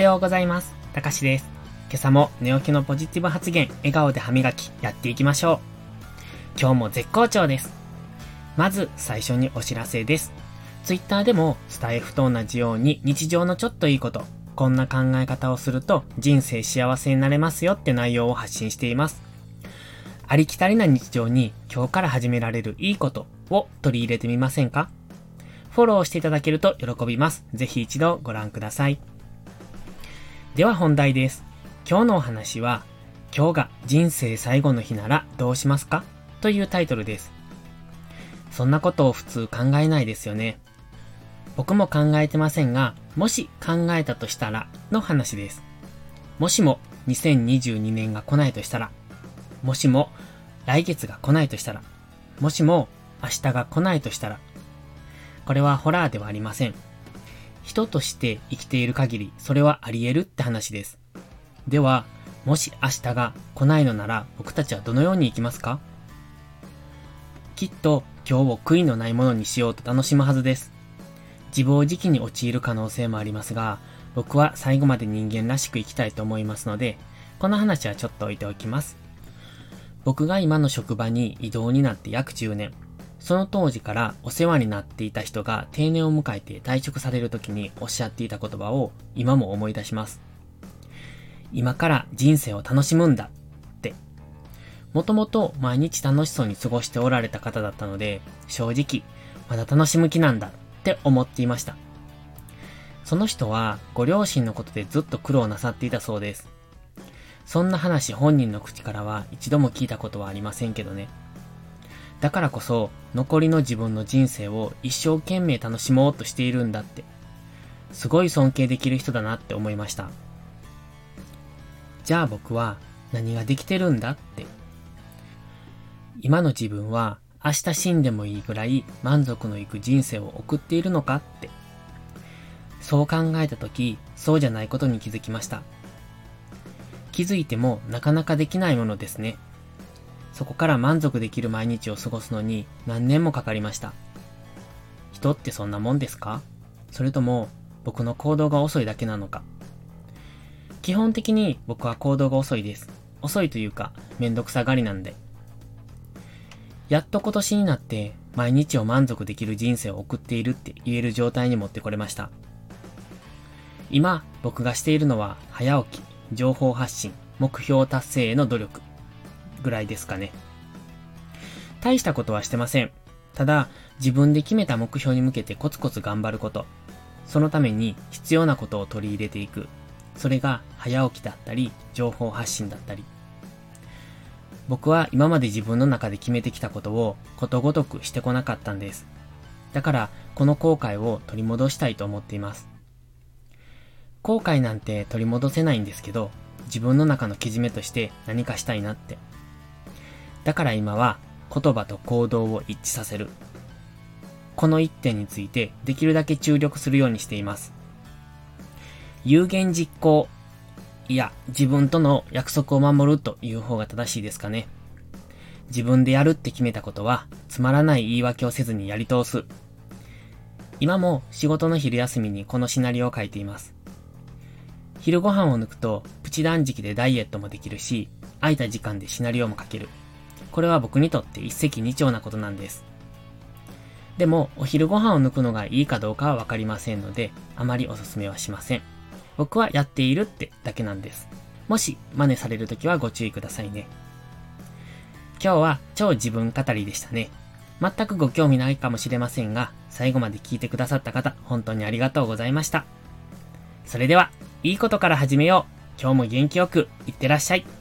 はようございます。たかしです。今朝も寝起きのポジティブ発言、笑顔で歯磨き、やっていきましょう。今日も絶好調です。まず最初にお知らせです。ツイッターでもスタイフと同じように日常のちょっといいこと、こんな考え方をすると人生幸せになれますよって内容を発信しています。ありきたりな日常に今日から始められるいいことを取り入れてみませんか？フォローしていただけると喜びます。ぜひ一度ご覧ください。では本題です。今日のお話は、今日が人生最後の日ならどうしますか？というタイトルです。そんなことを普通考えないですよね。僕も考えてませんが、もし考えたとしたらの話です。もしも2022年が来ないとしたら、もしも来月が来ないとしたら、もしも明日が来ないとしたら、これはホラーではありません。人として生きている限り、それはあり得るって話です。では、もし明日が来ないのなら、僕たちはどのように生きますか？きっと今日を悔いのないものにしようと楽しむはずです。自暴自棄に陥る可能性もありますが、僕は最後まで人間らしく生きたいと思いますので、この話はちょっと置いておきます。僕が今の職場に異動になって約10年。その当時からお世話になっていた人が定年を迎えて退職される時におっしゃっていた言葉を今も思い出します。今から人生を楽しむんだって。もともと毎日楽しそうに過ごしておられた方だったので、正直、まだ楽しむ気なんだって思っていました。その人はご両親のことでずっと苦労なさっていたそうです。そんな話本人の口からは一度も聞いたことはありませんけどね。だからこそ、残りの自分の人生を一生懸命楽しもうとしているんだって。すごい尊敬できる人だなって思いました。じゃあ僕は何ができてるんだって。今の自分は明日死んでもいいぐらい満足のいく人生を送っているのかって。そう考えたとき、そうじゃないことに気づきました。気づいてもなかなかできないものですね。そこから満足できる毎日を過ごすのに何年もかかりました。人ってそんなもんですか？それとも僕の行動が遅いだけなのか？基本的に僕は行動が遅いです。遅いというかめんどくさがりなんで。やっと今年になって毎日を満足できる人生を送っているって言える状態に持ってこれました。今僕がしているのは早起き、情報発信、目標達成への努力。ぐらいですかね。大したことはしてません。ただ、自分で決めた目標に向けてコツコツ頑張ること。そのために必要なことを取り入れていく。それが早起きだったり、情報発信だったり。僕は今まで自分の中で決めてきたことをことごとくしてこなかったんです。だから、この後悔を取り戻したいと思っています。後悔なんて取り戻せないんですけど、自分の中のけじめとして何かしたいなって。だから今は言葉と行動を一致させる。この一点についてできるだけ注力するようにしています。有言実行。いや、自分との約束を守るという方が正しいですかね。自分でやるって決めたことは、つまらない言い訳をせずにやり通す。今も仕事の昼休みにこのシナリオを書いています。昼ご飯を抜くと、プチ断食でダイエットもできるし、空いた時間でシナリオも書ける。これは僕にとって一石二鳥なことなんです。でも、お昼ご飯を抜くのがいいかどうかはわかりませんので、あまりおすすめはしません。僕はやっているってだけなんです。もし真似されるときはご注意くださいね。今日は超自分語りでしたね。全くご興味ないかもしれませんが、最後まで聞いてくださった方、本当にありがとうございました。それでは、いいことから始めよう。今日も元気よく、いってらっしゃい。